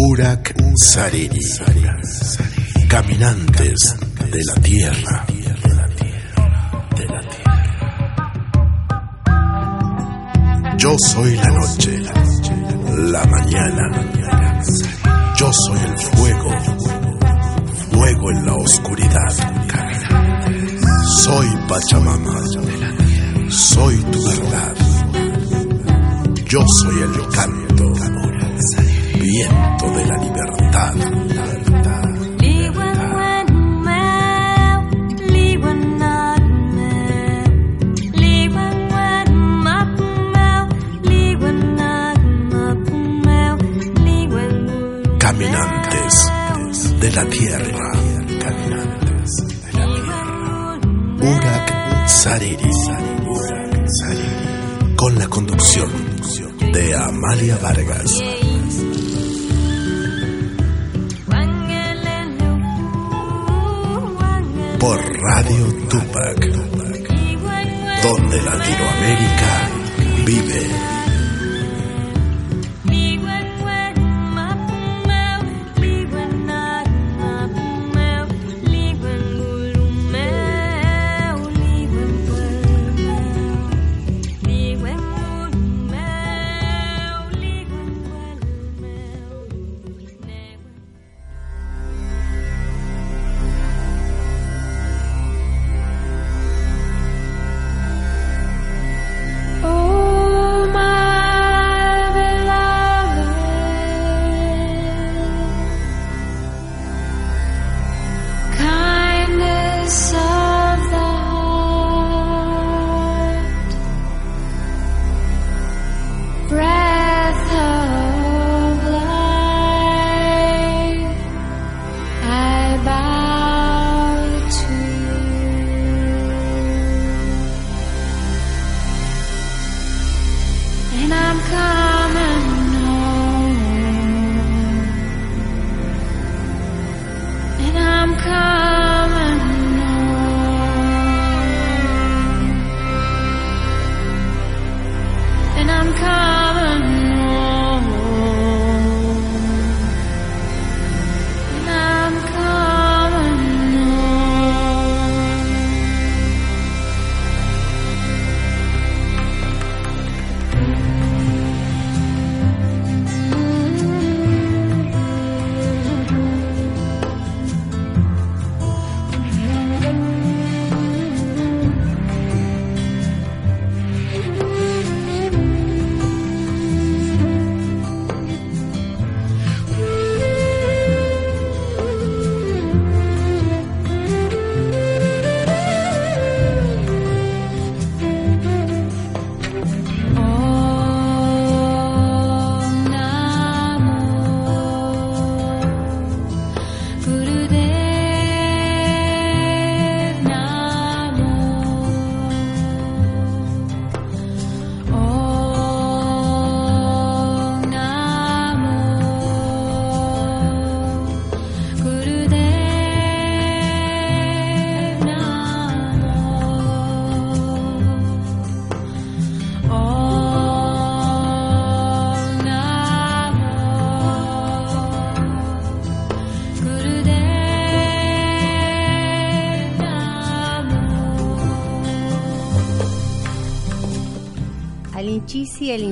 Urak Sariri. Caminantes de la Tierra. Yo soy la noche, la mañana. Yo soy el fuego, fuego en la oscuridad. Soy Pachamama, soy tu verdad. Yo soy el canto, viento de la libertad. Caminantes de la tierra. Caminantes de la tierra. Urak Sariri. Con la conducción de Amalia Vargas. Por Radio Tupac. Donde Latinoamérica vive.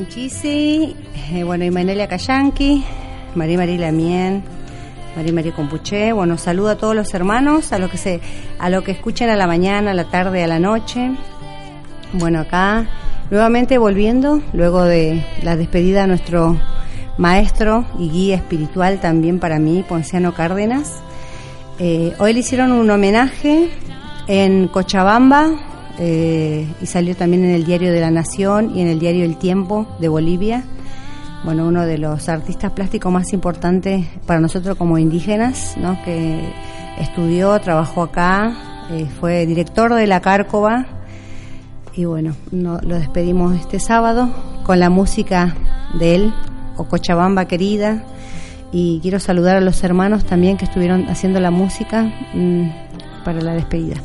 Alinchisi, eh, bueno, y Manelia Cayanqui, María María Lamien, María María Compuché, bueno, saludo a todos los hermanos, a lo que se, a lo que escuchan a la mañana, a la tarde, a la noche. Bueno, acá nuevamente volviendo, luego de la despedida de nuestro maestro y guía espiritual también para mí, Ponciano Cárdenas. Eh, hoy le hicieron un homenaje en Cochabamba eh, y salió también en el Diario de la Nación y en el Diario El Tiempo de Bolivia. bueno, uno de los artistas plásticos más importantes para nosotros como indígenas, ¿no? que estudió, trabajó acá, eh, fue director de la Cárcova y bueno, no- lo despedimos este sábado con la música de él, o querida, y quiero saludar a los hermanos también que estuvieron haciendo la música mm, para la despedida.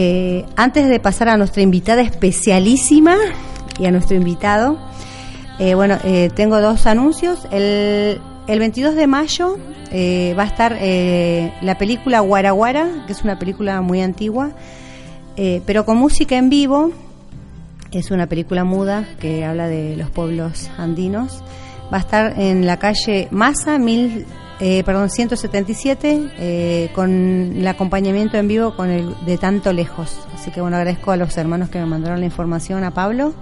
Eh, antes de pasar a nuestra invitada especialísima y a nuestro invitado, eh, bueno, eh, tengo dos anuncios. El, el 22 de mayo va a estar la película Guaraguara, que es una película muy antigua, pero con música en vivo. Es una película muda que habla de los pueblos andinos. Va a estar en la calle Masa, mil, eh, perdón, 177, eh, con el acompañamiento en vivo con el de tanto lejos. Así que bueno, agradezco a los hermanos que me mandaron la información, a Pablo.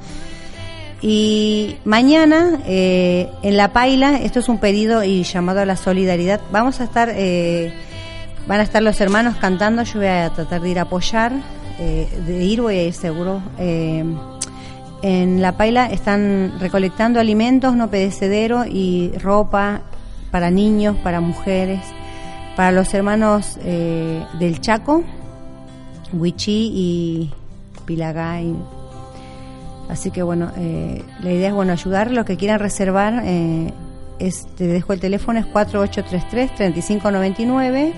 Y mañana eh, en La Paila, esto es un pedido y llamado a la solidaridad, vamos a estar, van a estar los hermanos cantando, yo voy a tratar de ir a apoyar, de ir voy a ir seguro. En La Paila están recolectando alimentos no pedecedero y ropa para niños, para mujeres, para los hermanos eh, del Chaco, Huichí y Pilagay. Así que bueno, eh, la idea es bueno ayudar. Los que quieran reservar, eh, es, te dejo el teléfono, es 4833-3599.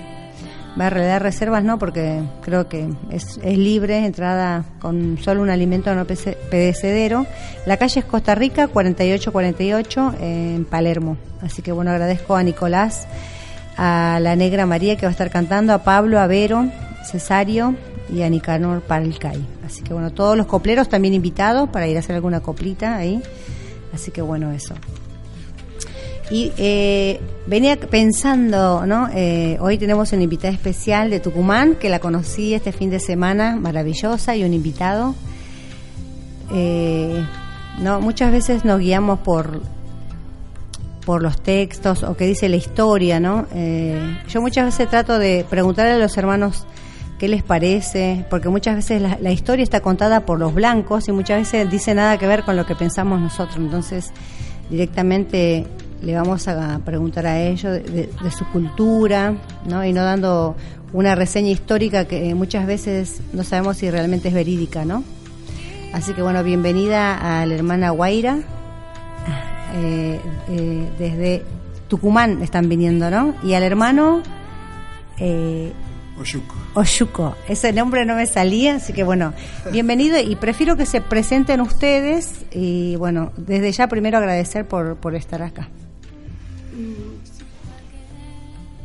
Va a realizar reservas, no, porque creo que es, es libre, entrada con solo un alimento no pedecedero. La calle es Costa Rica, 4848, eh, en Palermo. Así que bueno, agradezco a Nicolás, a la Negra María que va a estar cantando, a Pablo, a Vero, Cesario y a Nicanor Palcay. Así que bueno, todos los copleros también invitados para ir a hacer alguna coplita ahí. Así que bueno, eso. Y eh, venía pensando, ¿no? Eh, hoy tenemos una invitada especial de Tucumán, que la conocí este fin de semana, maravillosa, y un invitado. Eh, no, muchas veces nos guiamos por por los textos o que dice la historia, ¿no? Eh, yo muchas veces trato de preguntarle a los hermanos qué les parece, porque muchas veces la, la historia está contada por los blancos y muchas veces dice nada que ver con lo que pensamos nosotros. Entonces, directamente le vamos a preguntar a ellos de, de- de su cultura, ¿no? Y no dando una reseña histórica que muchas veces no sabemos si realmente es verídica, ¿no? Así que bueno, bienvenida a la hermana Guaira. Eh, eh, desde Tucumán están viniendo, ¿no? Y al hermano eh, Oyuco. Oyuco. Ese nombre no me salía, así que bueno, bienvenido y prefiero que se presenten ustedes y bueno, desde ya primero agradecer por, por estar acá.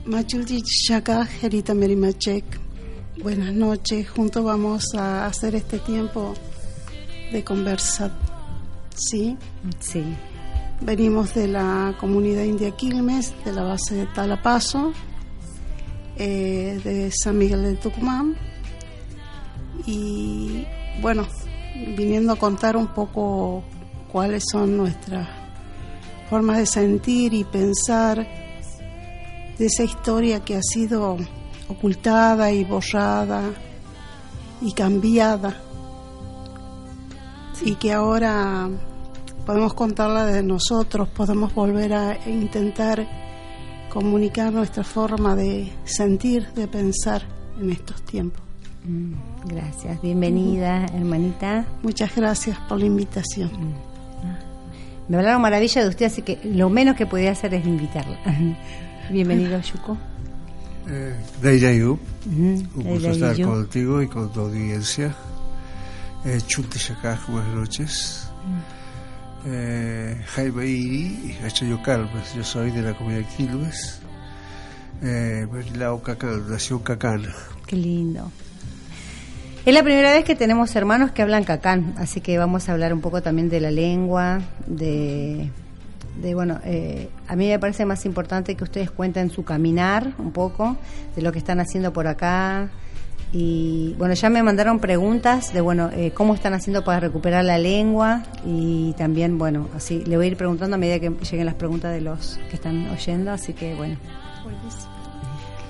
Machuti Chaka, Gerita Merimachek. Buenas noches. Juntos vamos a hacer este tiempo de conversar. ¿Sí? Sí, Venimos de la comunidad india Quilmes, de la base de Talapaso, eh, de San Miguel de Tucumán. Y bueno, viniendo a contar un poco cuáles son nuestras formas de sentir y pensar de esa historia que ha sido ocultada y borrada y cambiada y que ahora podemos contarla de nosotros, podemos volver a intentar comunicar nuestra forma de sentir, de pensar en estos tiempos. gracias. Bienvenida, hermanita. Muchas gracias por la invitación. Me hablaron maravilla de usted, así que lo menos que podía hacer es invitarla. Bienvenido, Yuko. Eh, Ujú, un gusto estar contigo y con tu audiencia. Eh, Chunti Shakaj, buenas noches. Eh, Jaime Iri y Hachayo Calves, yo soy de la comunidad Quilmes. Eh, Berilao Cacán, nació en Cacán. Qué lindo. Es la primera vez que tenemos hermanos que hablan cacán, así que vamos a hablar un poco también de la lengua, de, de bueno, eh, a mí me parece más importante que ustedes cuenten su caminar un poco, de lo que están haciendo por acá. Y bueno, ya me mandaron preguntas de, bueno, eh, cómo están haciendo para recuperar la lengua y también, bueno, así le voy a ir preguntando a medida que lleguen las preguntas de los que están oyendo, así que bueno.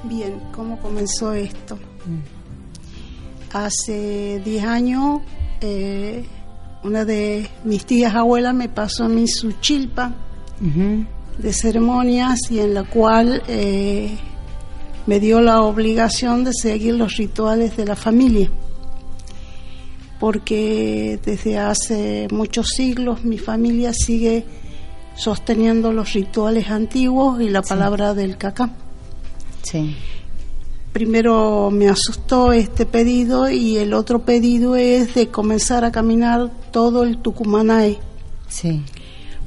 Bien, ¿cómo comenzó esto? Hace 10 años, eh, una de mis tías abuelas me pasó a mí su chilpa de ceremonias y en la cual eh, me dio la obligación de seguir los rituales de la familia. Porque desde hace muchos siglos mi familia sigue sosteniendo los rituales antiguos y la palabra del cacá. Sí. Primero me asustó este pedido y el otro pedido es de comenzar a caminar todo el Tucumanae. Sí.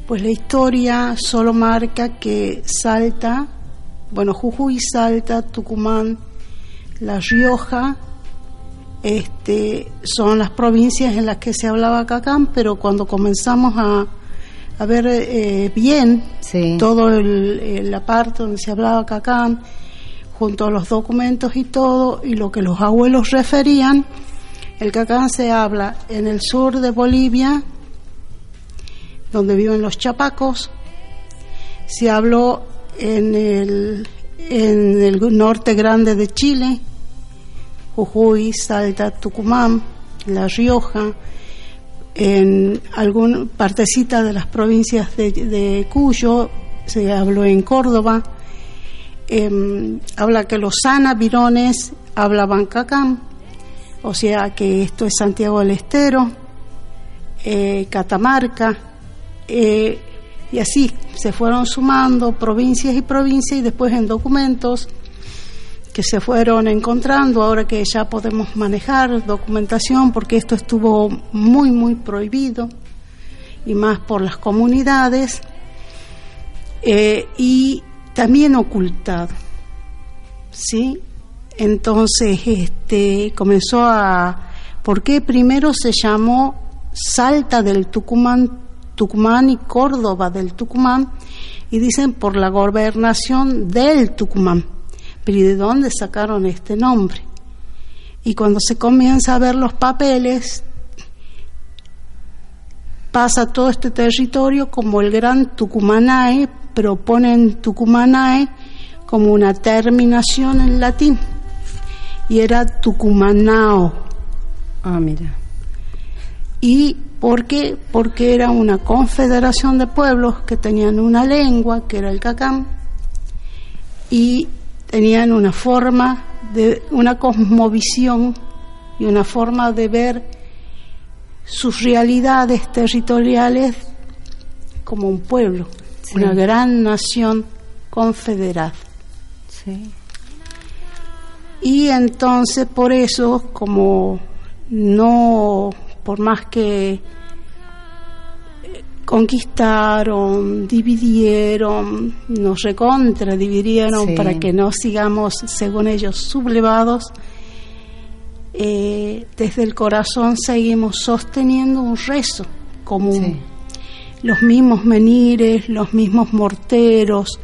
Pues la historia solo marca que Salta, bueno, Jujuy, Salta, Tucumán, La Rioja, este, son las provincias en las que se hablaba cacán, pero cuando comenzamos a, a ver eh, bien Sí. todo el, el- la parte donde se hablaba cacán, junto a los documentos y todo, y lo que los abuelos referían, el cacán se habla en el sur de Bolivia, donde viven los chapacos, se habló en el, en el norte grande de Chile, Jujuy, Salta, Tucumán, La Rioja, en alguna partecita de las provincias de, de Cuyo, se habló en Córdoba, em, habla que los anavirones hablaban cacán, o sea que esto es Santiago del Estero, eh, Catamarca, eh, y así se fueron sumando provincias y provincias y después en documentos que se fueron encontrando, ahora que ya podemos manejar documentación, porque esto estuvo muy, muy prohibido, y más por las comunidades, eh, y también ocultado. ¿Sí? Entonces, este, comenzó a... ¿Por qué primero se llamó Salta del Tucumán, Tucumán y Córdoba del Tucumán? Y dicen por la gobernación del Tucumán. Pero ¿y de dónde sacaron este nombre? Y cuando se comienza a ver los papeles, pasa todo este territorio como el Gran Tucumanae, pero ponen Tucumanae como una terminación en latín. Y era Tucumanao. Ah, mira. ¿Y por qué? Porque era una confederación de pueblos que tenían una lengua, que era el cacán, y tenían una forma de una cosmovisión y una forma de ver sus realidades territoriales como un pueblo, Sí. una gran nación confederada. Sí. Y entonces por eso, como no, por más que eh, conquistaron, dividieron, nos recontra dividieron Sí. para que no sigamos, según ellos, sublevados, eh, desde el corazón seguimos sosteniendo un rezo común. Sí. Los mismos menires, los mismos morteros,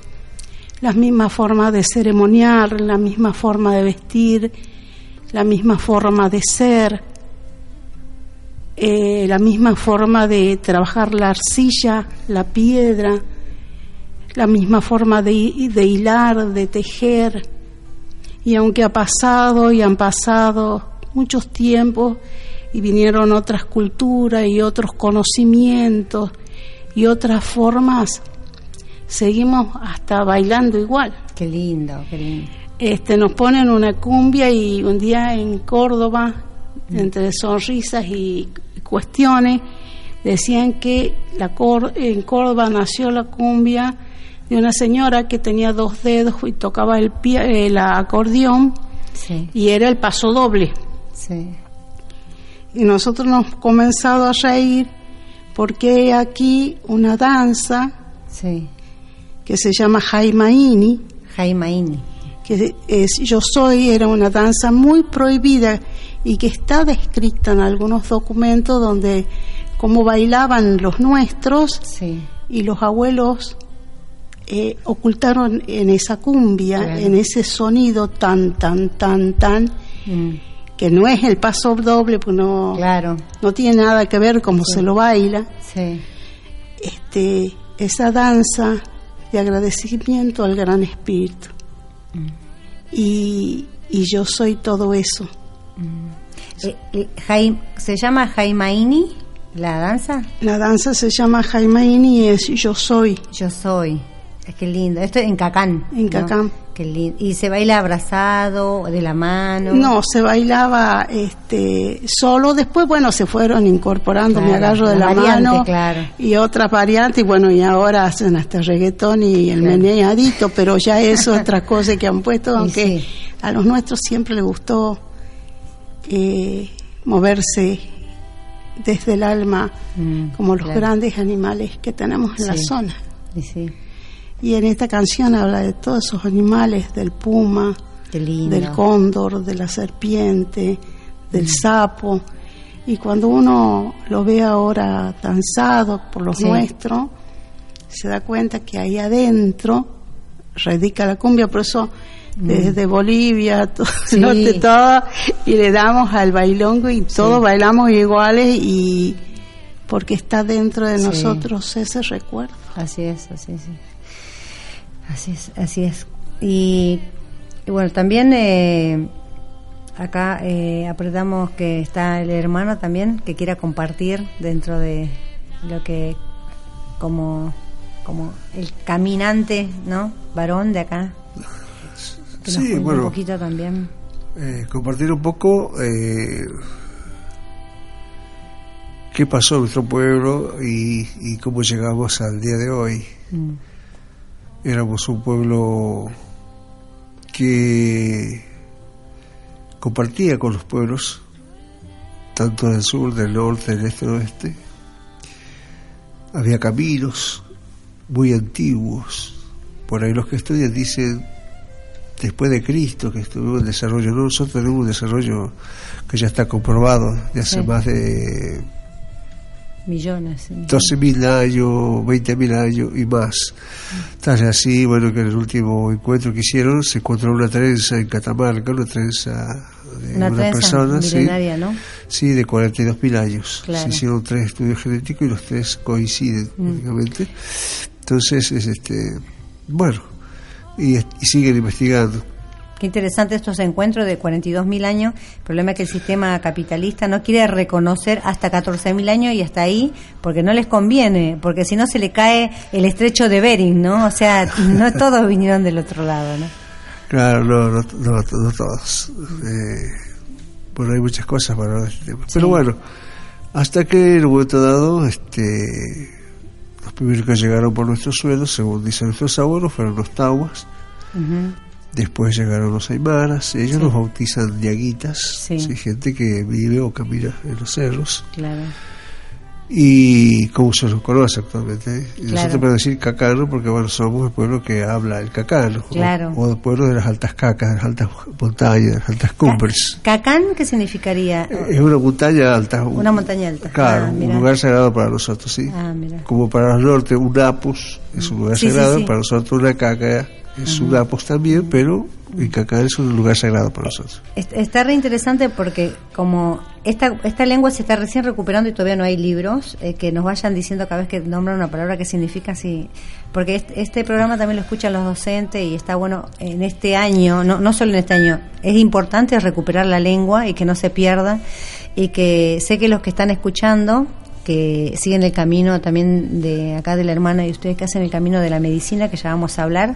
la misma forma de ceremoniar, la misma forma de vestir, la misma forma de ser, eh, la misma forma de trabajar la arcilla, la piedra, la misma forma de, de hilar, de tejer. Y aunque ha pasado y han pasado muchos tiempos y vinieron otras culturas y otros conocimientos y otras formas, seguimos hasta bailando igual. Qué lindo, qué lindo. Este, nos ponen una cumbia y un día en Córdoba, entre sonrisas y cuestiones, decían que la Cor- en Córdoba nació la cumbia de una señora que tenía dos dedos y tocaba el, pie, el acordeón Sí, y era el paso doble. sí. Y nosotros nos hemos comenzado a reír porque aquí una danza Sí. que se llama Jaimaini, Jaimaini. que es Yo Soy, era una danza muy prohibida y que está descrita en algunos documentos donde cómo bailaban los nuestros Sí. y los abuelos eh, ocultaron en esa cumbia, Claro. en ese sonido tan, tan, tan, tan, Mm, que no es el paso doble, pues no, Claro. no tiene nada que ver cómo se lo baila. Sí. este, esa danza de agradecimiento al Gran Espíritu. Y, y yo soy todo eso. Eh, eh, Jai- ¿Se llama Jaimaini? ¿La danza? La danza se llama Jaimaini y es Yo Soy. Yo soy. Es que lindo. Esto en Cacán. En ¿no? Cacán. Qué lindo. ¿Y se baila abrazado, de la mano? No, se bailaba este solo, después bueno, se fueron incorporando, me Claro, agarro de la variante, mano claro. y otras variantes, y bueno, y ahora hacen hasta reggaetón y el Claro. meneadito, pero ya eso es otra cosa que han puesto, aunque sí. a los nuestros siempre les gustó eh, moverse desde el alma, Mm, como los grandes animales que tenemos en la zona. Sí. Y en esta canción habla de todos esos animales, del puma, del cóndor, de la serpiente, Mm. del sapo. Y cuando uno lo ve ahora danzado por lo Sí. nuestro, se da cuenta que ahí adentro radica la cumbia, por eso desde Bolivia, todo Mm. Sí. el norte, todo, y le damos al bailongo y todos bailamos iguales y porque está dentro de Sí. nosotros ese recuerdo. Así es, así es. Así es, así es. Y, y bueno, también eh, acá eh, apretamos que está el hermano también que quiera compartir dentro de lo que como como el caminante, ¿no? Varón de acá. Que nos Sí, bueno. un poquito también. Eh, compartir un poco eh, qué pasó en nuestro pueblo y, y cómo llegamos al día de hoy. Mm, Éramos un pueblo que compartía con los pueblos, tanto del sur, del norte, del este, del oeste. Había caminos muy antiguos. Por ahí los que estudian dicen, después de Cristo, que estuvo el desarrollo, no, nosotros tenemos un desarrollo que ya está comprobado de hace Sí. más de Millones. sí. 12.000 años, 20.000 años y más. Tal así, bueno, que en el último encuentro que hicieron se encontró una trenza en Catamarca, una trenza de Una una, trenza persona, sí, ¿no? sí, de 42.000 años. Claro. Se hicieron tres estudios genéticos y los tres coinciden, Mm. prácticamente. Entonces, es este, bueno, y, y siguen investigando. Qué interesante estos encuentros de 42.000 años. El problema es que el sistema capitalista no quiere reconocer hasta 14.000 años y hasta ahí, porque no les conviene, porque si no se le cae el estrecho de Bering, ¿no? O sea, no todos vinieron del otro lado, ¿no? Claro, no, no, no, no todos. Eh, bueno, hay muchas cosas para hablar de este tema. Pero bueno, hasta que en un momento dado, este, los primeros que llegaron por nuestros suelos, según dicen nuestros abuelos, fueron los tauas. Ujú. Después llegaron los aymaras. Ellos Sí. los bautizan diaguitas, Sí. sí, gente que vive o camina en los cerros. Claro. Y como se los conoce actualmente. ¿eh? Claro. nosotros podemos decir cacano porque, bueno, somos el pueblo que habla el cacano. Claro. O, el pueblo de las altas cacas, de las altas montañas, de las altas cumbres. ¿Cacán qué significaría? Es una montaña alta. un- Una montaña alta. Claro, Ah, un lugar sagrado para nosotros, sí. Ah. Como para los norte, un apus es un lugar sagrado, para nosotros una caca es un apus también, pero el caca es un lugar sagrado para nosotros. Est- Está re interesante porque como esta, esta lengua se está recién recuperando y todavía no hay libros eh, que nos vayan diciendo cada vez que nombran una palabra qué significa así. Porque este, este programa también lo escuchan los docentes y está bueno en este año, no, no solo en este año, es importante recuperar la lengua y que no se pierda y que sé que los que están escuchando que siguen el camino también de acá de la hermana y ustedes que hacen el camino de la medicina que ya vamos a hablar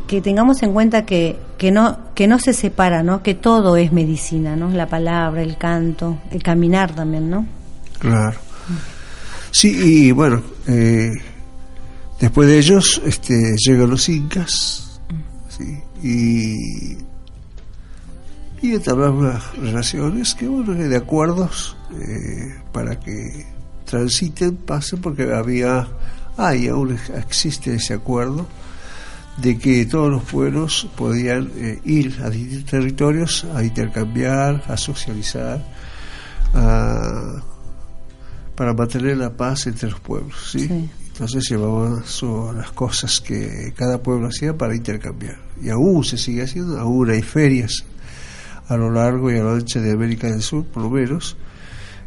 que, tengamos en cuenta que, que no que no se separa, ¿no? Que todo es medicina, ¿no? La palabra, el canto, el caminar también, ¿no? Claro. Sí, y bueno, eh, después de ellos este, llegan los incas, sí, y, y entablamos relaciones que, bueno, de acuerdos eh, para que transiten, pasen, porque había, hay, aún existe ese acuerdo de que todos los pueblos podían eh, ir a distintos territorios a intercambiar, a socializar, a para mantener la paz entre los pueblos, ¿sí? Sí. Entonces llevaban las cosas que cada pueblo hacía para intercambiar. Y aún se sigue haciendo, aún hay ferias a lo largo y a lo ancho de América del Sur, por lo menos,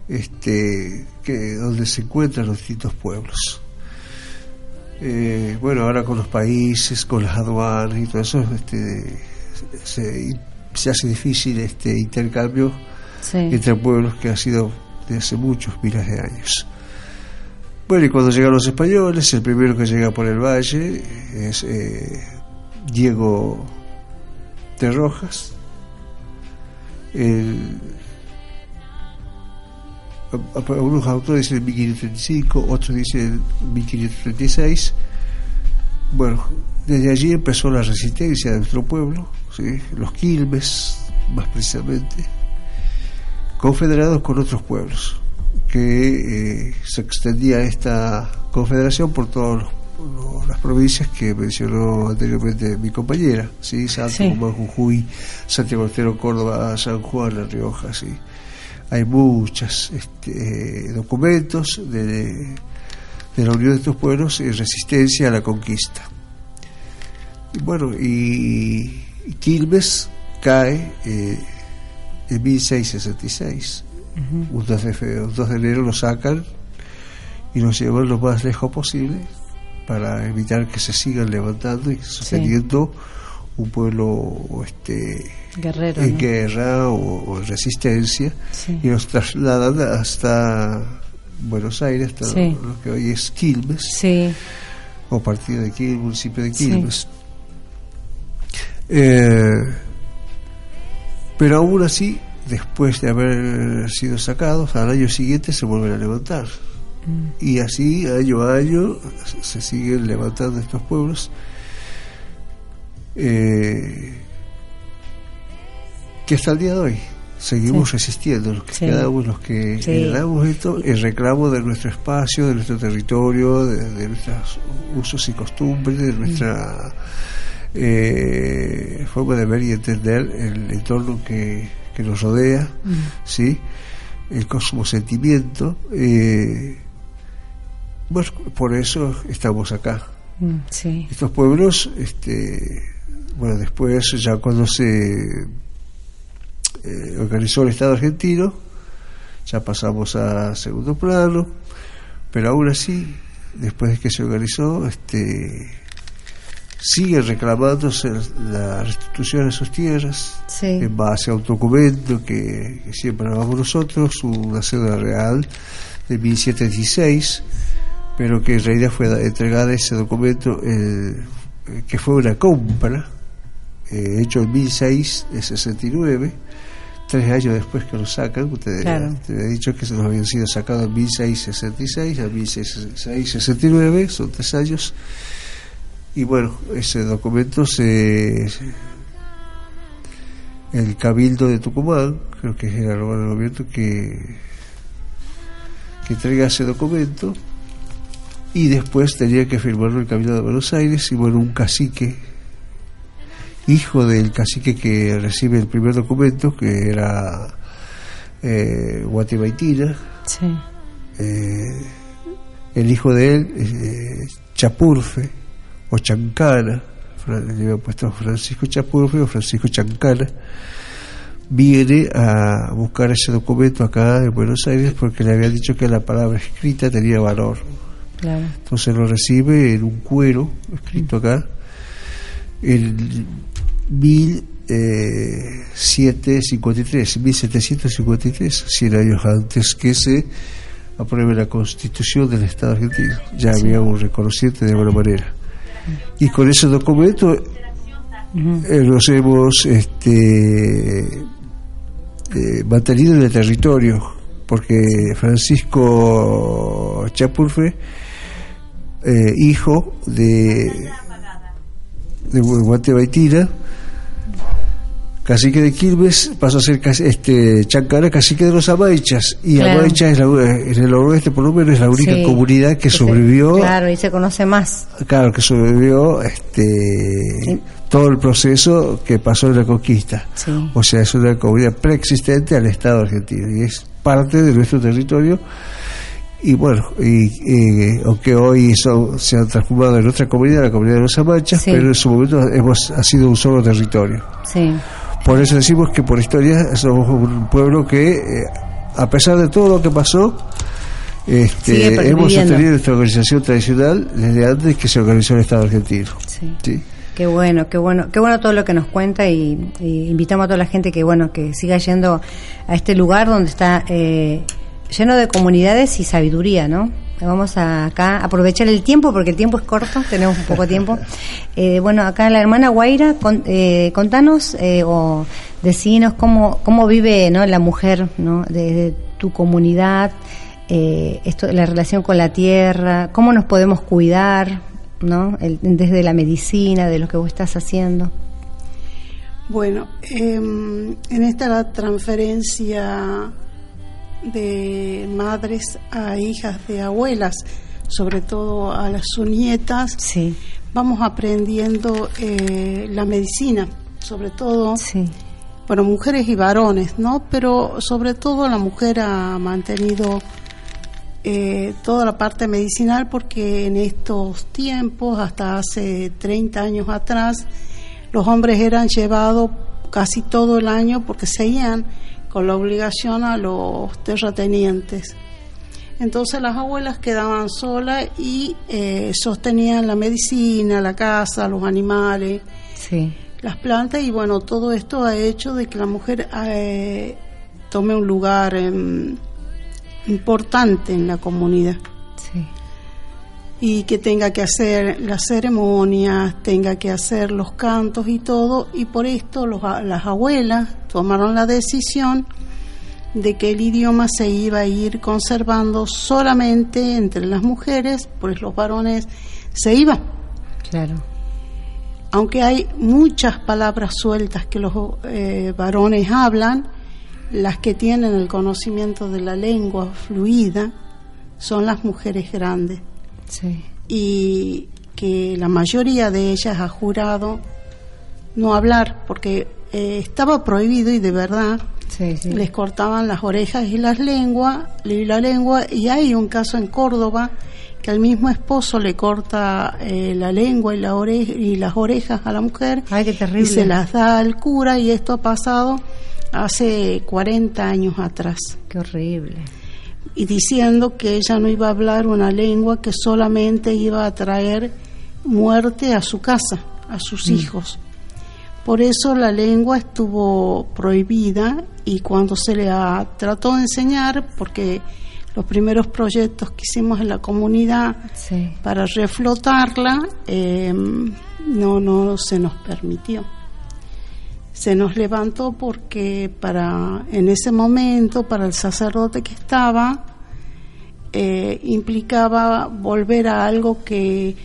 este, que donde se encuentran los distintos pueblos. Eh, bueno, ahora con los países, con las aduanas y todo eso, este, se, se hace difícil este intercambio Sí. entre pueblos que ha sido de hace muchos miles de años. Bueno, y cuando llegan los españoles, el primero que llega por el valle es eh, Diego de Rojas. El, algunos autores dicen 1535, otros dicen 1536. Bueno, desde allí empezó la resistencia de nuestro pueblo, ¿sí? los quilmes, más precisamente, confederados con otros pueblos, que eh, se extendía esta confederación por todas las provincias que mencionó anteriormente mi compañera, ¿sí? Santo, Sí. Jujuy, Santiago del Estero, Córdoba, San Juan, La Rioja, ¿sí? Hay muchos documentos de, de la unión de estos pueblos en resistencia a la conquista. Y bueno, y, y Quilmes cae eh, en 1666. un, 2 de fe- un 2 de enero lo sacan y lo llevan lo más lejos posible para evitar que se sigan levantando y sosteniendo un pueblo este, Guerrero. en ¿no? guerra o, o en resistencia Sí. y los trasladan hasta Buenos Aires, hasta Sí. lo que hoy es Quilmes Sí, o partido de Quilmes, municipio de. Quilmes. Eh, pero aún así, después de haber sido sacados, al año siguiente se vuelven a levantar. Mm. Y así, año a año, se siguen levantando estos pueblos. Eh, que hasta el día de hoy seguimos Sí. resistiendo, los que Sí. quedamos, los que Sí. heredamos esto, el reclamo de nuestro espacio, de nuestro territorio, de, de nuestros usos y costumbres, de nuestra eh, forma de ver y entender el entorno que, que nos rodea, ¿sí? el cosmosentimiento. Eh, bueno, por eso estamos acá. Mm, Estos pueblos, este, bueno, después ya cuando se eh, organizó el Estado argentino, ya pasamos a segundo plano, pero aún así, después de que se organizó, este, sigue reclamándose la restitución de sus tierras sí, en base a un documento que, que siempre hablamos nosotros, una cédula real de 1716, pero que en realidad fue da- entregada ese documento, eh, que fue una compra, eh, hecho en 1669, tres años después que lo sacan, usted Claro. te había dicho que se nos habían sido sacados en 1666 a 1669, son tres años. Y bueno, ese documento se, el Cabildo de Tucumán, creo que era el de gobierno que, que entrega ese documento y después tenía que firmarlo el Cabildo de Buenos Aires y bueno, un cacique, hijo del cacique que recibe el primer documento, que era eh, sí, eh, el hijo de él, eh, Chapurfe o Chancana, le habían puesto Francisco Chapurfe o Francisco Chancana, viene a buscar ese documento acá en Buenos Aires porque le habían dicho que la palabra escrita tenía valor. claro. Entonces lo recibe en un cuero escrito acá en 1753, 1753, 100 años antes que se apruebe la constitución del Estado argentino. Ya había un reconocimiento de alguna manera. Y con ese documento eh, nos hemos este, eh, mantenido en el territorio, porque Francisco Chapurfe, eh, hijo de, de Guatebaitina, cacique de Quilmes, pasó a ser este, Chancara, cacique de los Amaichas, y Claro. Es la, en el oeste por lo menos es la única Sí. comunidad que sobrevivió claro, y se conoce más. claro que sobrevivió este Sí. todo el proceso que pasó en la conquista Sí. o sea es una comunidad preexistente al Estado argentino y es parte de nuestro territorio y bueno y, eh, aunque hoy son- se han transformado en otra comunidad la comunidad de los Amachas Sí. pero en su momento hemos ha sido un solo territorio Sí, por eso decimos que por historia somos un pueblo que eh, a pesar de todo lo que pasó este, hemos sostenido nuestra organización tradicional desde antes que se organizó el Estado argentino. sí. Sí. Qué bueno, qué bueno, qué bueno todo lo que nos cuenta y, y invitamos a toda la gente que bueno que siga yendo a este lugar donde está eh, lleno de comunidades y sabiduría, ¿no? Vamos a acá a aprovechar el tiempo porque el tiempo es corto, tenemos un poco tiempo. Eh, bueno, acá la hermana Guaira, con- eh, contanos eh, o decinos cómo, cómo vive ¿no? la mujer ¿no? desde tu comunidad, eh, esto, la relación con la tierra, cómo nos podemos cuidar, ¿no? El- desde la medicina, de lo que vos estás haciendo. Bueno, em, en esta la transferencia de madres a hijas de abuelas, sobre todo a las su nietas, Sí, vamos aprendiendo eh, la medicina, sobre todo, sí, bueno, mujeres y varones, ¿no? Pero sobre todo la mujer ha mantenido eh, toda la parte medicinal porque en estos tiempos, hasta hace 30 años atrás, los hombres eran llevados casi todo el año porque seguían con la obligación a los terratenientes. Entonces las abuelas quedaban solas y eh, sostenían la medicina, la casa, los animales, sí, las plantas y bueno, todo esto ha hecho de que la mujer eh, tome un lugar em, importante en la comunidad. Y que tenga que hacer las ceremonias, tenga que hacer los cantos y todo, y por esto los las abuelas tomaron la decisión de que el idioma se iba a ir conservando solamente entre las mujeres, pues los varones se iban. Claro. Aunque hay muchas palabras sueltas que los eh, varones hablan, las que tienen el conocimiento de la lengua fluida son las mujeres grandes Sí, y que la mayoría de ellas ha jurado no hablar porque eh, estaba prohibido y de verdad sí, sí. les cortaban las orejas y las lenguas y la lengua y hay un caso en Córdoba que al mismo esposo le corta eh, la lengua y, la oreja, y las orejas a la mujer Ay, qué terrible. y se las da al cura y esto ha pasado hace 40 años atrás Qué horrible. Y diciendo que ella no iba a hablar una lengua que solamente iba a traer muerte a su casa, a sus hijos. Por eso la lengua estuvo prohibida y cuando se le ha- trató de enseñar, porque los primeros proyectos que hicimos en la comunidad Sí, para reflotarla, eh, no, no se nos permitió. Se nos levantó porque para en ese momento, para el sacerdote que estaba, eh, implicaba volver a algo que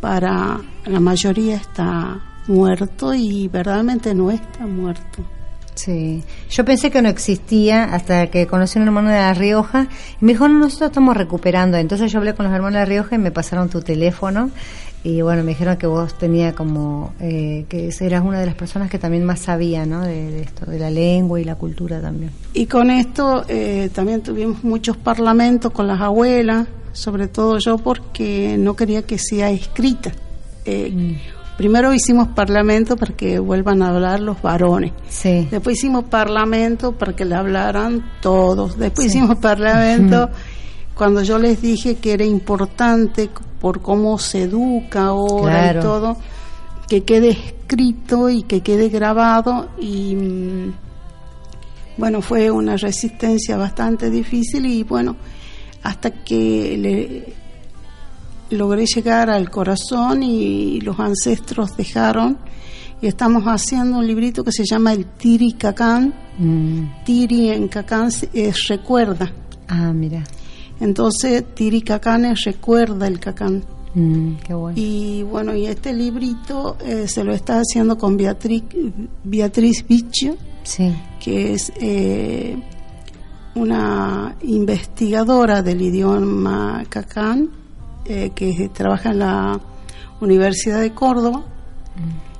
para la mayoría está muerto y verdaderamente no está muerto. sí. Yo pensé que no existía hasta que conocí a un hermano de La Rioja y me dijo, no, nosotros estamos recuperando. Entonces yo hablé con los hermanos de La Rioja y me pasaron tu teléfono y bueno, me dijeron que vos tenía como, eh, que eras una de las personas que también más sabía, ¿no? De, de esto, de la lengua y la cultura también. Y con esto eh, también tuvimos muchos parlamentos con las abuelas, sobre todo yo porque no quería que sea escrita. Eh, Primero hicimos parlamento para que vuelvan a hablar los varones. Sí, Después hicimos parlamento para que le hablaran todos. Después Sí. hicimos parlamento cuando yo les dije que era importante por cómo se educa ahora Claro. y todo, que quede escrito y que quede grabado. Y mm, bueno, fue una resistencia bastante difícil y bueno, hasta que le logré llegar al corazón y los ancestros dejaron y estamos haciendo un librito que se llama el Tiri Cacán. Mm. Tiri en Cacán es recuerda. Ah, mira. Entonces Tiri Cacán es recuerda el Cacán. Mm, qué bueno. Y bueno, y este librito eh, se lo está haciendo con Beatriz, Beatriz Bicho, Sí, que es eh, una investigadora del idioma cacán, eh, que trabaja en la Universidad de Córdoba,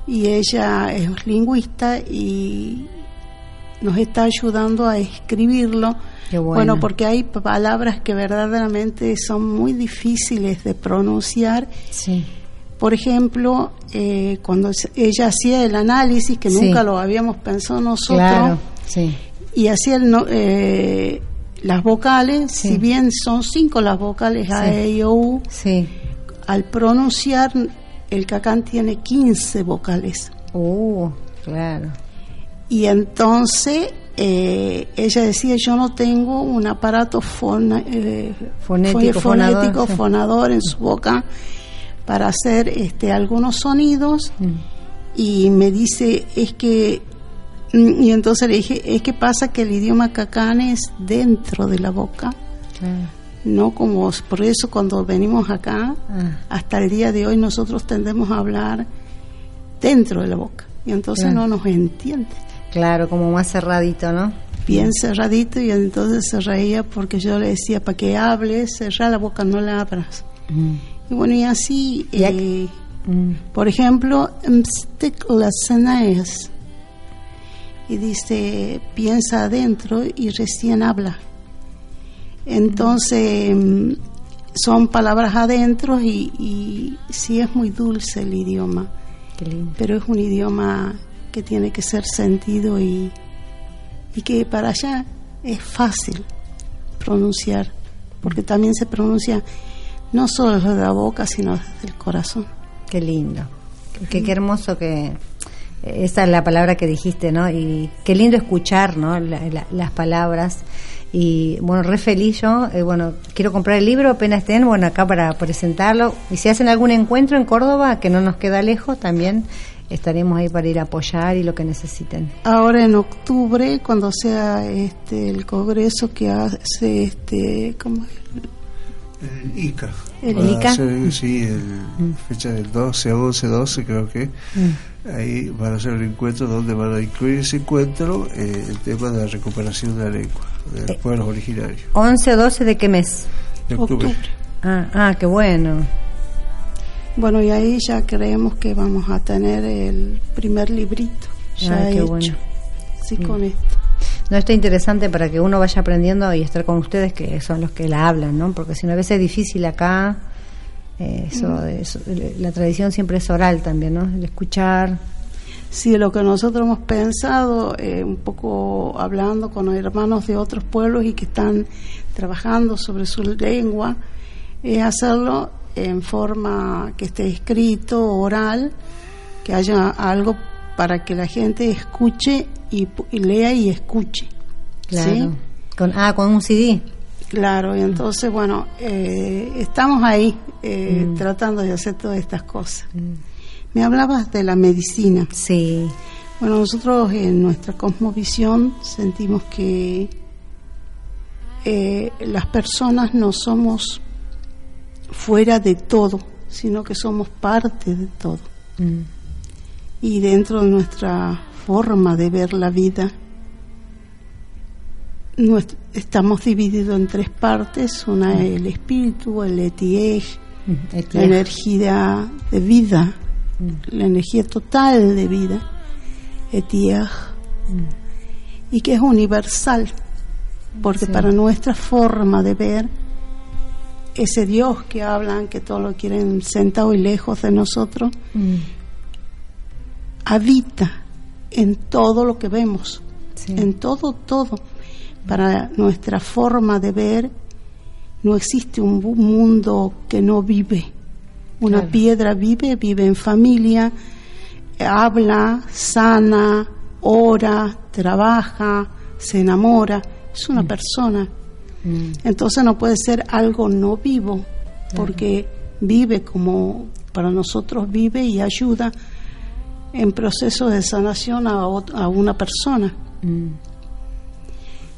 y ella es lingüista y nos está ayudando a escribirlo. Qué bueno. porque hay palabras que verdaderamente son muy difíciles de pronunciar. sí, Por ejemplo, eh, cuando ella hacía el análisis, que Sí. nunca lo habíamos pensado nosotros, claro, sí, y hacía el no- eh, las vocales, si bien son cinco las vocales A. E, I, O, U, sí. al pronunciar el cacán tiene 15 vocales. Uh, claro. Y entonces eh, ella decía, yo no tengo un aparato fona- eh, Fonético, fonador, fonético, fonador en su boca para hacer este, algunos sonidos y me dice, es que, mm, y entonces le dije, es que pasa que el idioma cacán es dentro de la boca, Claro. no como, por eso cuando venimos acá, Ah. hasta el día de hoy nosotros tendemos a hablar dentro de la boca y entonces Claro. no nos entiende. Claro, como más cerradito, ¿no? Bien cerradito y entonces se reía porque yo le decía, para que hables, cerra la boca, no la abras. Y bueno, y así, Y eh, Mm. por ejemplo, "Mstik la cena es", y dice, piensa adentro y recién habla. Entonces, mm, son palabras adentro y, y sí es muy dulce el idioma, Qué lindo. pero es un idioma que tiene que ser sentido y, y que para allá es fácil pronunciar, porque también se pronuncia no solo desde la boca, sino desde el corazón. Qué lindo. Qué, qué hermoso que esa es la palabra que dijiste, ¿no? Y qué lindo escuchar, ¿no? La- la- las palabras. Y bueno, re feliz yo. eh, bueno, quiero comprar el libro, apenas estén, bueno, acá para presentarlo. Y si hacen algún encuentro en Córdoba, que no nos queda lejos, también estaremos ahí para ir a apoyar y lo que necesiten. Ahora en octubre, cuando sea este el congreso que hace este ¿cómo es? El ICA. El Va a ICA. ser, sí, el, fecha del 12 a 11, 12 creo que. Ahí van a hacer un encuentro donde van a incluir ese encuentro eh, el tema de la recuperación de la lengua de los Eh. pueblos originarios. 11 o 12 de qué mes? De octubre. octubre. Ah, ah, qué bueno. Bueno, y ahí ya creemos que vamos a tener el primer librito ya Ah, qué hecho. bueno. Sí, con esto. No, está interesante para que uno vaya aprendiendo y estar con ustedes, que son los que la hablan, ¿no? Porque si no, a veces es difícil acá. eh, eso, eso, la tradición siempre es oral también, ¿no? El escuchar. Sí, lo que nosotros hemos pensado, eh, un poco hablando con hermanos de otros pueblos y que están trabajando sobre su lengua, es hacerlo en forma que esté escrito, oral, que haya algo para que la gente escuche y, y lea y escuche. Claro. ¿sí? Con, ah, con un CD. Claro, y entonces, bueno, eh, estamos ahí eh, Mm. tratando de hacer todas estas cosas. Me hablabas de la medicina. Sí. Bueno, nosotros en nuestra cosmovisión sentimos que eh, las personas no somos fuera de todo, sino que somos parte de todo. Mm. Y dentro de nuestra forma de ver la vida, estamos divididos en tres partes. Una es el espíritu, el etiej, Mm, la tiempo. energía de vida, la energía total de vida, etiaj, y que es universal, porque Sí. para nuestra forma de ver, ese Dios que hablan, que todo lo quieren sentado y lejos de nosotros, Mm, habita en todo lo que vemos, sí. en todo, todo. Para nuestra forma de ver, no existe un mundo que no vive. Una Claro. piedra vive, vive en familia, habla, sana, ora, trabaja, se enamora. Es una persona. Mm, Entonces no puede ser algo no vivo, porque vive como para nosotros vive y ayuda en proceso de sanación a, a una persona. mm,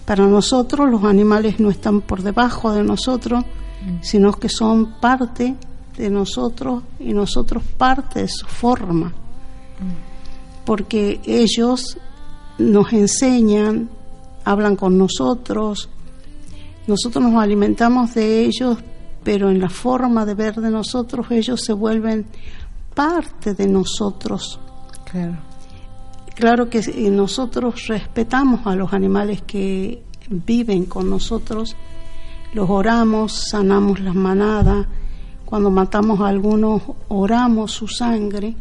Para nosotros los animales no están por debajo de nosotros, sino que son parte de nosotros y nosotros parte de su forma. Porque ellos nos enseñan, hablan con nosotros, nosotros nos alimentamos de ellos, pero en la forma de ver de nosotros ellos se vuelven parte de nosotros. claro. Claro que nosotros respetamos a los animales que viven con nosotros, los oramos, sanamos las manadas, cuando matamos a algunos oramos su sangre,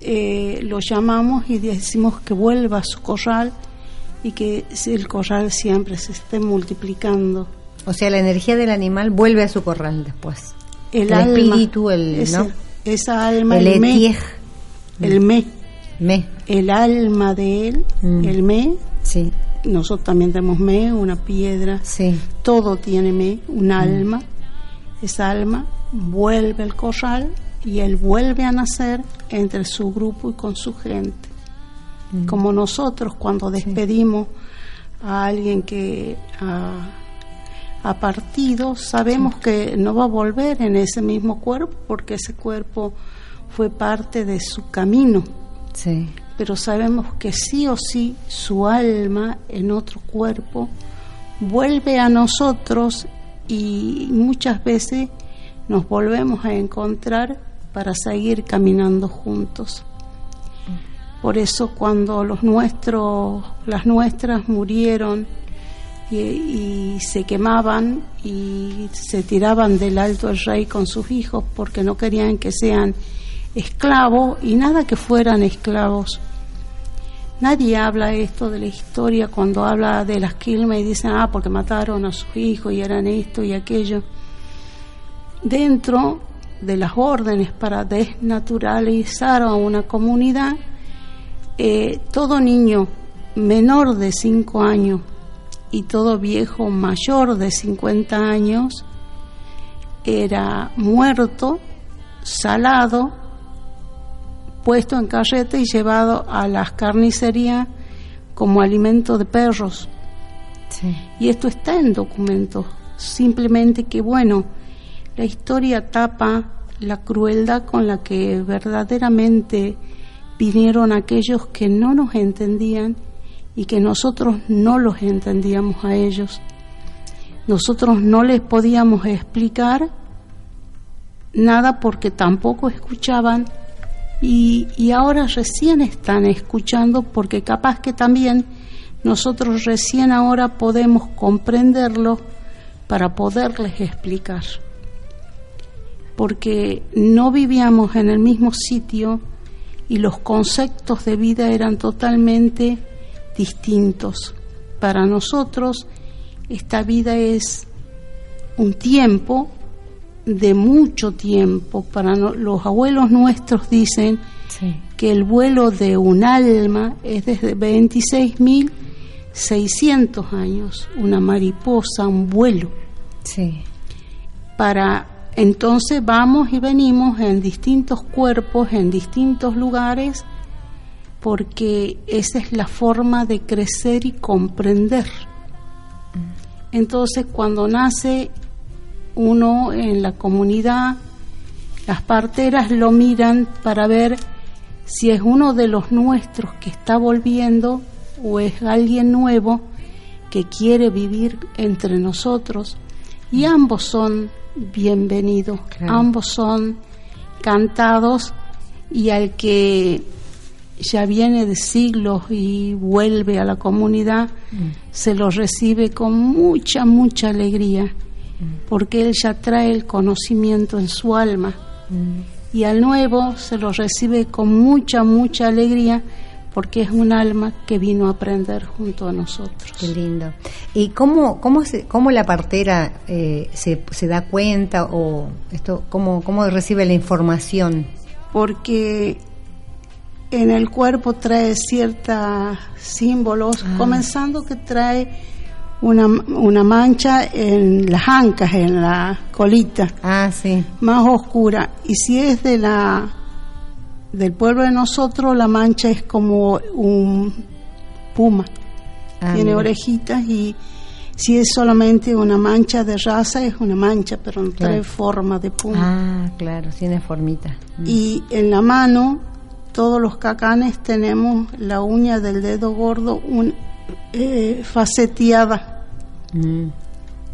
eh, los llamamos y decimos que vuelva a su corral y que el corral siempre se esté multiplicando. O sea, la energía del animal vuelve a su corral después. El, El alma, espíritu, el- ese- ¿no? esa alma, El el, me, el me, Me. el alma de él, Mm. el me, Sí. nosotros también tenemos me, una piedra, Sí. todo tiene me, un alma. Esa alma vuelve al corral y él vuelve a nacer entre su grupo y con su gente. Como nosotros cuando despedimos a alguien que ha, partido, sabemos que no va a volver en ese mismo cuerpo porque ese cuerpo fue parte de su camino Sí. pero sabemos que sí o sí su alma en otro cuerpo vuelve a nosotros y muchas veces nos volvemos a encontrar para seguir caminando juntos. Por eso cuando los nuestros, las nuestras murieron y, se quemaban y se tiraban del alto el rey con sus hijos porque no querían que sean esclavos y nada que fueran esclavos. Nadie habla esto de la historia cuando habla de las Quilmes y dicen, ah, porque mataron a sus hijos y eran esto y aquello. Dentro de las órdenes para desnaturalizar a una comunidad, eh, todo niño menor de 5 años y todo viejo mayor de 50 años era muerto, salado, puesto en carreta y llevado a las carnicerías como alimento de perros. Sí. Y esto está en documentos. Simplemente que, bueno, la historia tapa la crueldad con la que verdaderamente vinieron aquellos que no nos entendían y que nosotros no los entendíamos a ellos. Nosotros no les podíamos explicar nada porque tampoco escuchaban y, y ahora recién están escuchando porque capaz que también nosotros recién ahora podemos comprenderlo para poderles explicar. Porque no vivíamos en el mismo sitio y los conceptos de vida eran totalmente distintos. Para nosotros esta vida es un tiempo de mucho tiempo. Para no- los abuelos nuestros dicen Sí. que el vuelo de un alma es desde 26.600 años, una mariposa, un vuelo. Sí. Para entonces vamos y venimos en distintos cuerpos, en distintos lugares, porque esa es la forma de crecer y comprender. Entonces cuando nace uno en la comunidad, las parteras lo miran para ver si es uno de los nuestros que está volviendo o es alguien nuevo que quiere vivir entre nosotros. Y ambos son bienvenidos, Claro. ambos son cantados y al que ya viene de siglos y vuelve a la comunidad, se lo recibe con mucha, mucha alegría, porque él ya trae el conocimiento en su alma. Y al nuevo se lo recibe con mucha, mucha alegría, porque es un alma que vino a aprender junto a nosotros. Qué lindo. ¿Y cómo, cómo, se, cómo la partera eh, se, se da cuenta o esto cómo, cómo recibe la información? porque en el cuerpo trae ciertos símbolos, comenzando que trae una, una mancha en las ancas, en la colita, Ah, sí. más oscura. Y si es de la del pueblo de nosotros, la mancha es como un puma, Ah, tiene mira. orejitas y si es solamente una mancha de raza es una mancha, pero no trae forma de puma. Ah, claro, tiene formita. Mm. Y en la mano, todos los cacanes tenemos la uña del dedo gordo un, eh, faceteada. Mm.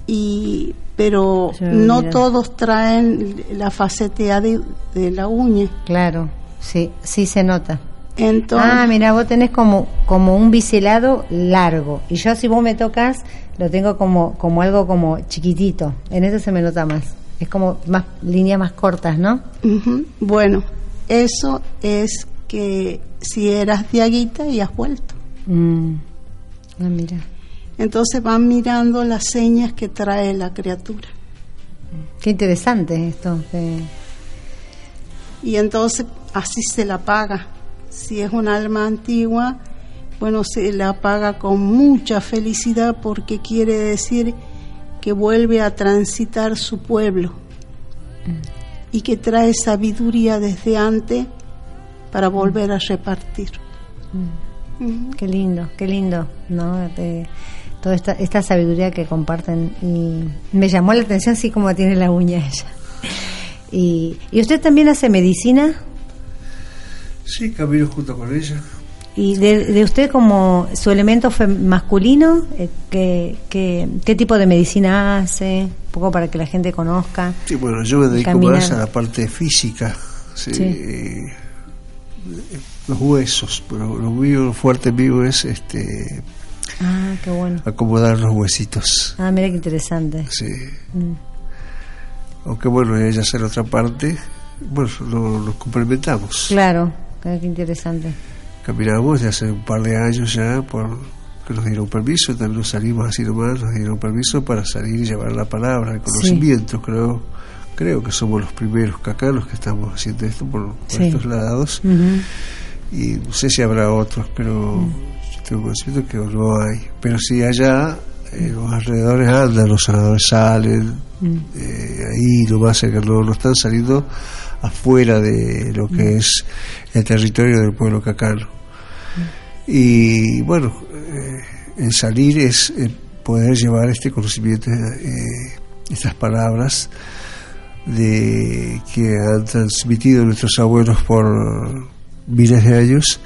Y, pero no todos traen la faceteada de, de la uña. Claro, sí, sí se nota. Entonces, Ah, mira, vos tenés como, como un biselado largo. Y yo si vos me tocas, lo tengo como, como algo como chiquitito. En eso se me nota más. Es como más líneas más cortas, ¿no? ujú, bueno, eso es que si eras diaguita y has vuelto. Mm. Ah, mira. Entonces van mirando las señas que trae la criatura. Qué interesante esto. que- y entonces así se la paga. Si es un alma antigua, bueno, se la paga con mucha felicidad porque quiere decir que vuelve a transitar su pueblo y que trae sabiduría desde antes para volver a repartir. Ujú. Qué lindo, qué lindo, ¿no? De- toda esta, esta sabiduría que comparten. Y me llamó la atención así como tiene la uña ella. Y, ¿Y usted también hace medicina? Sí, camino junto con ella. ¿Y de, de usted como su elemento fue masculino? eh, ¿qué, qué, qué tipo de medicina hace? Un poco para que la gente conozca. Sí, bueno, yo me dedico Caminar. más a la parte física, sí, Sí. eh, los huesos, pero lo mío, lo fuerte mío es este Ah, qué bueno. acomodar los huesitos, Ah, mira qué interesante. sí. Mm. Aunque bueno, ella hace la otra parte, bueno, lo- complementamos. Claro, qué interesante. Caminamos de hace un par de años ya, por que nos dieron permiso, también nos salimos así nomás, nos dieron permiso para salir y llevar la palabra, el conocimiento, creo creo que somos los primeros cacanos que estamos haciendo esto por, por Sí. estos lados. Y no sé si habrá otros, pero yo tengo conocimiento que no hay. Pero si allá, en los alrededores andan, los sanadores salen, eh, ahí lo más cerca, no, no están saliendo afuera de lo que es el territorio del pueblo cacano. Y bueno, eh, el salir es eh, poder llevar este conocimiento, eh, estas palabras de que han transmitido nuestros abuelos por miles de años,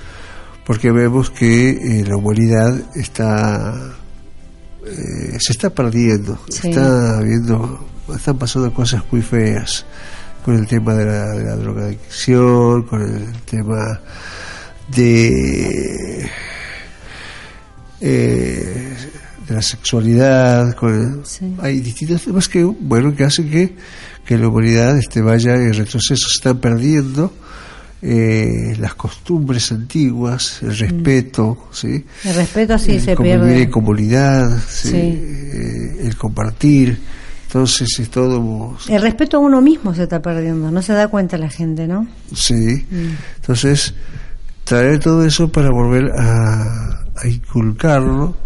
porque vemos que la humanidad está eh, se está perdiendo, Sí. está viendo, están pasando cosas muy feas con el tema de la, de la drogadicción, con el tema de eh, de la sexualidad, con el- Sí. hay distintos temas que bueno que hacen que, que la humanidad este vaya en retroceso, se están perdiendo eh, las costumbres antiguas, el respeto, ¿sí? El respeto sí el se pierde. en comunidad, ¿sí? Sí. Eh, el compartir, entonces es todo, El respeto a uno mismo se está perdiendo, no se da cuenta la gente, ¿no? sí, Mm. entonces traer todo eso para volver a, a inculcarlo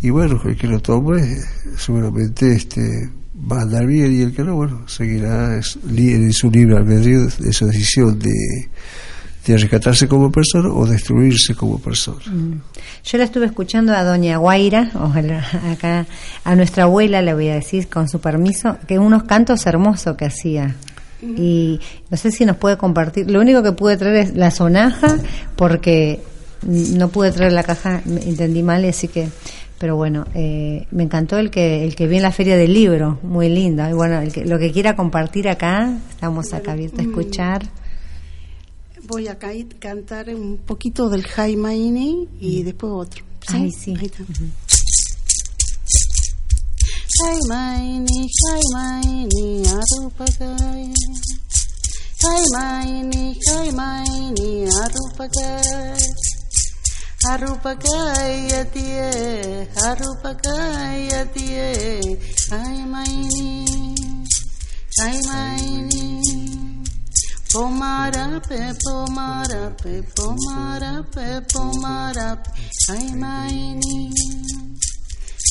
y bueno, el que lo tome seguramente este va a andar bien y el que no, bueno, seguirá en su libre albedrío de su decisión de, de rescatarse como persona o destruirse como persona. Yo la estuve escuchando a doña Guaira, ojalá acá a nuestra abuela le voy a decir con su permiso, que unos cantos hermosos que hacía. Y no sé si nos puede compartir. Lo único que pude traer es la sonaja, porque no pude traer la caja, me entendí mal, así que. Pero bueno, eh, me encantó el que el que vi en la feria del libro, muy lindo. Y bueno, el que, lo que quiera compartir acá, estamos acá abiertos a escuchar. Voy a ca- cantar un poquito del Jaimaini y después otro. Ay, sí. Ahí está. Jaimaini, Arupagaya. Jaimaini, Jaimaini, Arupagaya. Arupagaya tie, Arupagaya tie, Jaimaini, Jaimaini. Pomarape, pomarape, pomarape, pomarape, ay maini,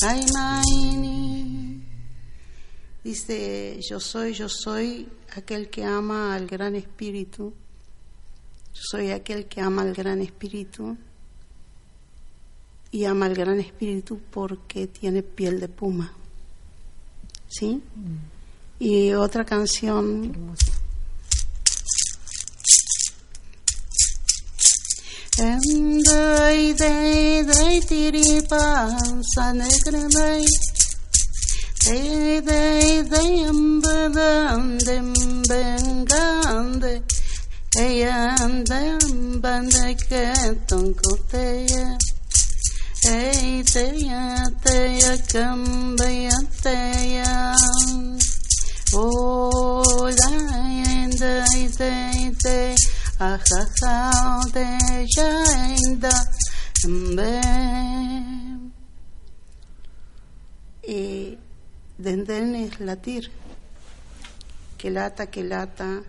ay maini. Dice, yo soy, yo soy aquel que ama al gran espíritu. Yo soy aquel que ama al gran espíritu. Y ama al gran espíritu porque tiene piel de puma. ¿Sí? Y otra canción. Dai dai dai tiri pa sanagranai Dai dai dai ambadam bengande Eyandam bandaketon koteya Ey teya teya kambaya teya Oh dai dai dai dai Ajajao de Yainda Y Denden es latir, que lata, que lata,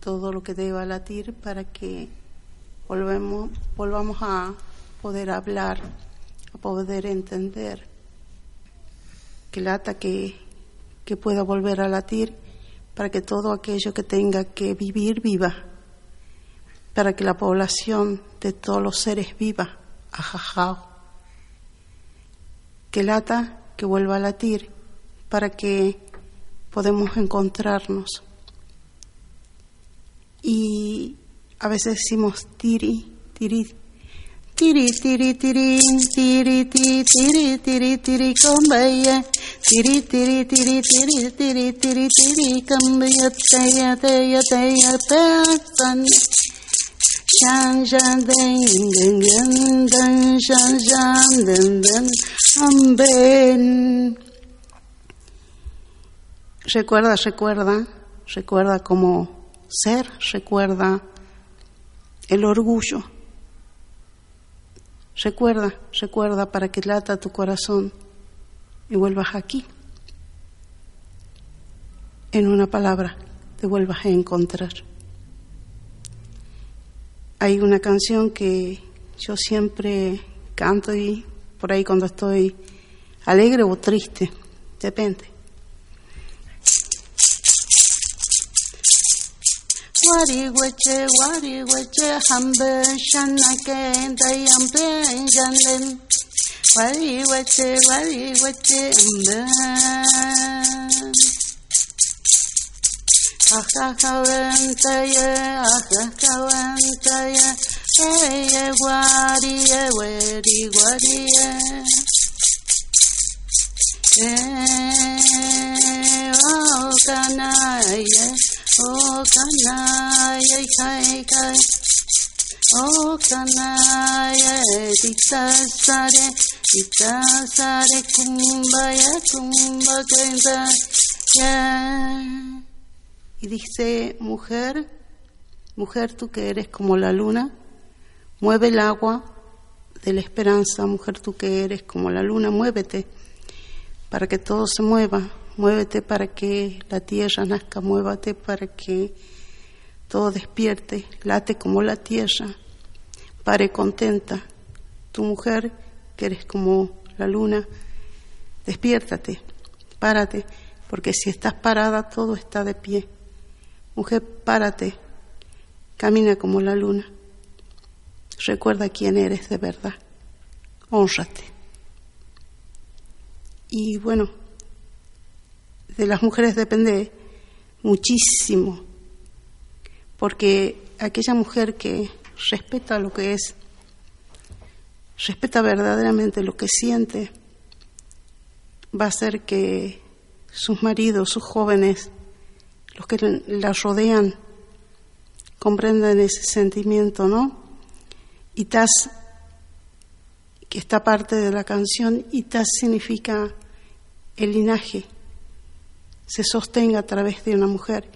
todo lo que deba latir para que volvemos, volvamos a, poder hablar, a poder entender, que lata que, que pueda volver a latir para que todo aquello que tenga que vivir viva, para que la población de todos los seres viva, ajajao, que lata que vuelva a latir para que podamos encontrarnos. Y a veces decimos tiri, tiri, tiri, tiri, tiri, tiri, tiri, tiri, tiri, tiri, combaya, tiri, tiri, tiri, tiri, tiri, tiri, tiri, cambia, teya, teya, teya, pesan. Shan, shan, den, den, den, den, shan, shan, den, den, amben. Recuerda, recuerda, recuerda cómo ser, recuerda el orgullo. Recuerda, recuerda para que lata tu corazón y vuelvas aquí. En una palabra, te vuelvas a encontrar. Hay una canción que yo siempre canto y por ahí cuando estoy alegre o triste, depende. warigoche warigoche hambe shanake dayampe janden warigoche warigoche ambe Akakawantaye, akakawantaye, eye wariye, weri wariye. Eh, oh, kanaye. Oh, kanaye, kai, kai. Oh, kanaye, tita sare, tita sare, kumbaya, kumbaya, yeah. Y dice, mujer, mujer tú que eres como la luna, mueve el agua de la esperanza, mujer tú que eres como la luna, muévete para que todo se mueva, muévete para que la tierra nazca, muévate para que todo despierte, late como la tierra, pare contenta, tu mujer que eres como la luna, despiértate, párate, porque si estás parada todo está de pie. Mujer, párate, camina como la luna. Recuerda quién eres de verdad. Honrate. Y bueno, de las mujeres depende muchísimo, porque aquella mujer que respeta lo que es, respeta verdaderamente lo que siente, va a hacer que sus maridos, sus jóvenes, los que la rodean, comprendan ese sentimiento, ¿no? Y tas, que está parte de la canción, y tas significa el linaje, se sostenga a través de una mujer.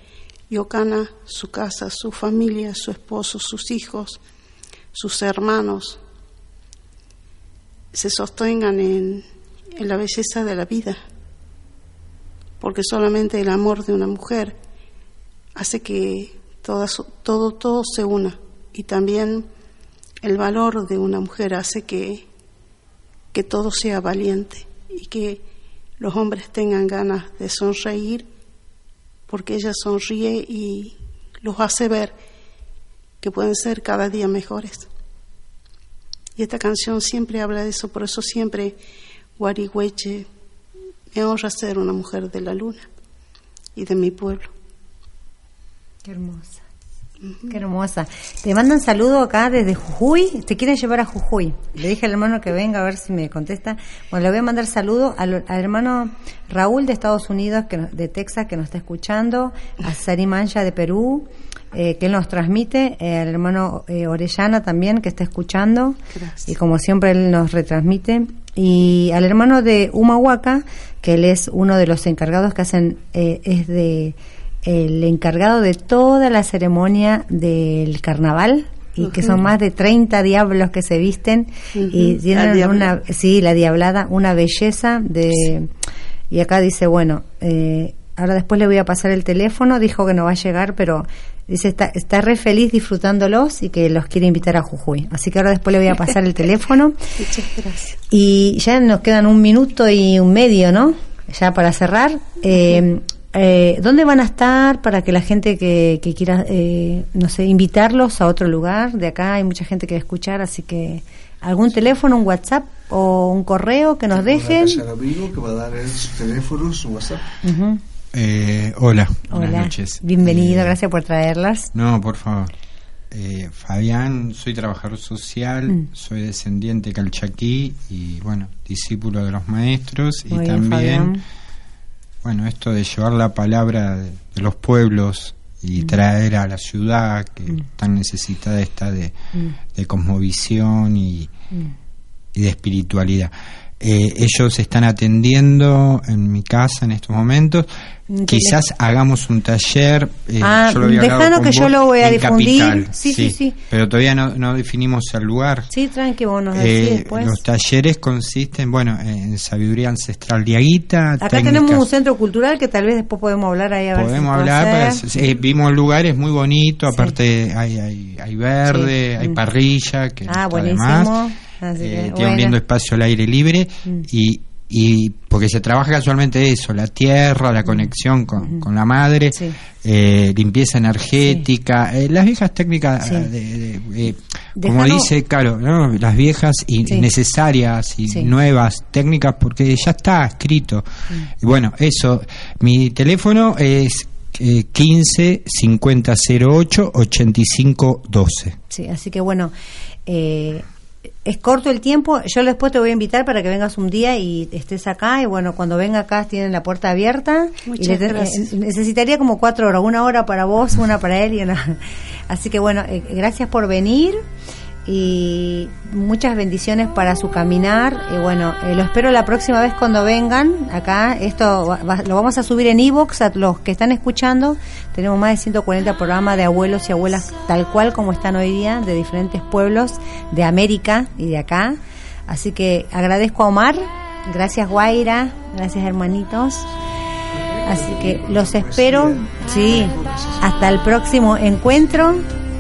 Y Ocana, su casa, su familia, su esposo, sus hijos, sus hermanos, se sostengan en, en la belleza de la vida, porque solamente el amor de una mujer hace que todas, todo, todo se una y también el valor de una mujer hace que, que todo sea valiente y que los hombres tengan ganas de sonreír porque ella sonríe y los hace ver que pueden ser cada día mejores. Y esta canción siempre habla de eso, por eso siempre Guarigüeche me honra ser una mujer de la luna y de mi pueblo. Qué hermosa. Qué hermosa. Te mandan saludo acá desde Jujuy. Te quieren llevar a Jujuy. Le dije al hermano que venga a ver si me contesta. Bueno, le voy a mandar saludo al, al hermano Raúl de Estados Unidos, que, de Texas, que nos está escuchando. A Sari Mancha de Perú, eh, que él nos transmite. eh, al hermano eh, Orellana también, que está escuchando. Gracias. Y como siempre él nos retransmite. Y al hermano de Humahuaca, que él es uno de los encargados que hacen, eh, es de el encargado de toda la ceremonia del carnaval y que son más de 30 diablos que se visten y tienen La una sí la diablada una belleza de y acá dice bueno eh, ahora después le voy a pasar el teléfono dijo que no va a llegar pero Dice, está, está re feliz disfrutándolos y que los quiere invitar a Jujuy. Así que ahora después le voy a pasar el teléfono. Muchas gracias. Y ya nos quedan un minuto y un medio, ¿no? Ya para cerrar. Eh, eh, ¿Dónde van a estar para que la gente que, que quiera, eh, no sé, invitarlos a otro lugar? De acá hay mucha gente que va a escuchar, así que algún teléfono, un WhatsApp o un correo que nos dejen. amigo que va a dar sus teléfonos, su WhatsApp. Eh, hola, buenas Hola, noches. bienvenido, Eh, gracias por traerlas. No, por favor. Eh, Fabián, soy trabajador social, Mm. soy descendiente calchaquí y, bueno, discípulo de los maestros y bien, también, Fabián. Bueno, esto de llevar la palabra de, de los pueblos y Mm. traer a la ciudad que tan necesitada está de, Mm. de cosmovisión y, Mm. y de espiritualidad. Eh, ellos están atendiendo en mi casa en estos momentos. Quizás hagamos un taller. eh, Ah, yo lo con que yo lo voy a difundir. Capital, Sí, sí, sí. Pero todavía no, no definimos el lugar. Sí, tranqui, vos nos decís Eh, después. los talleres consisten, bueno, en sabiduría ancestral diaguita. Acá técnicas- tenemos un centro cultural que tal vez después podemos hablar ahí a ver si Podemos hablar, para- eh, vimos lugares muy bonitos, aparte hay, hay, hay verde, Sí. hay parrilla, que Ah, buenísimo. más. Así que, Eh, tiene bueno. un lindo espacio al aire libre Mm. y, y porque se trabaja casualmente eso, la tierra, la conexión con, con la madre. Sí. eh, limpieza energética, eh, las viejas técnicas, Sí. eh, de- de- eh, como dice, claro, ¿no? las viejas y necesarias y nuevas técnicas porque ya está escrito. Y bueno, eso, mi teléfono es eh, 15 50 08 85 12. Sí, así que bueno, eh, es corto el tiempo. Yo después te voy a invitar para que vengas un día y estés acá. Y bueno, cuando venga acá tienen la puerta abierta. Muchas y te- gracias. eh, necesitaría como cuatro horas, una hora para vos, una para él y una. Así que bueno, eh, gracias por venir y muchas bendiciones para su caminar. Y bueno, eh, lo espero la próxima vez cuando vengan acá. Esto va- lo vamos a subir en Evox a los que están escuchando. Tenemos más de 140 programas de abuelos y abuelas tal cual como están hoy día, de diferentes pueblos de América y de acá. Así que agradezco a Omar. Gracias Guaira. Gracias hermanitos. Así que los espero. Sí. Hasta el próximo encuentro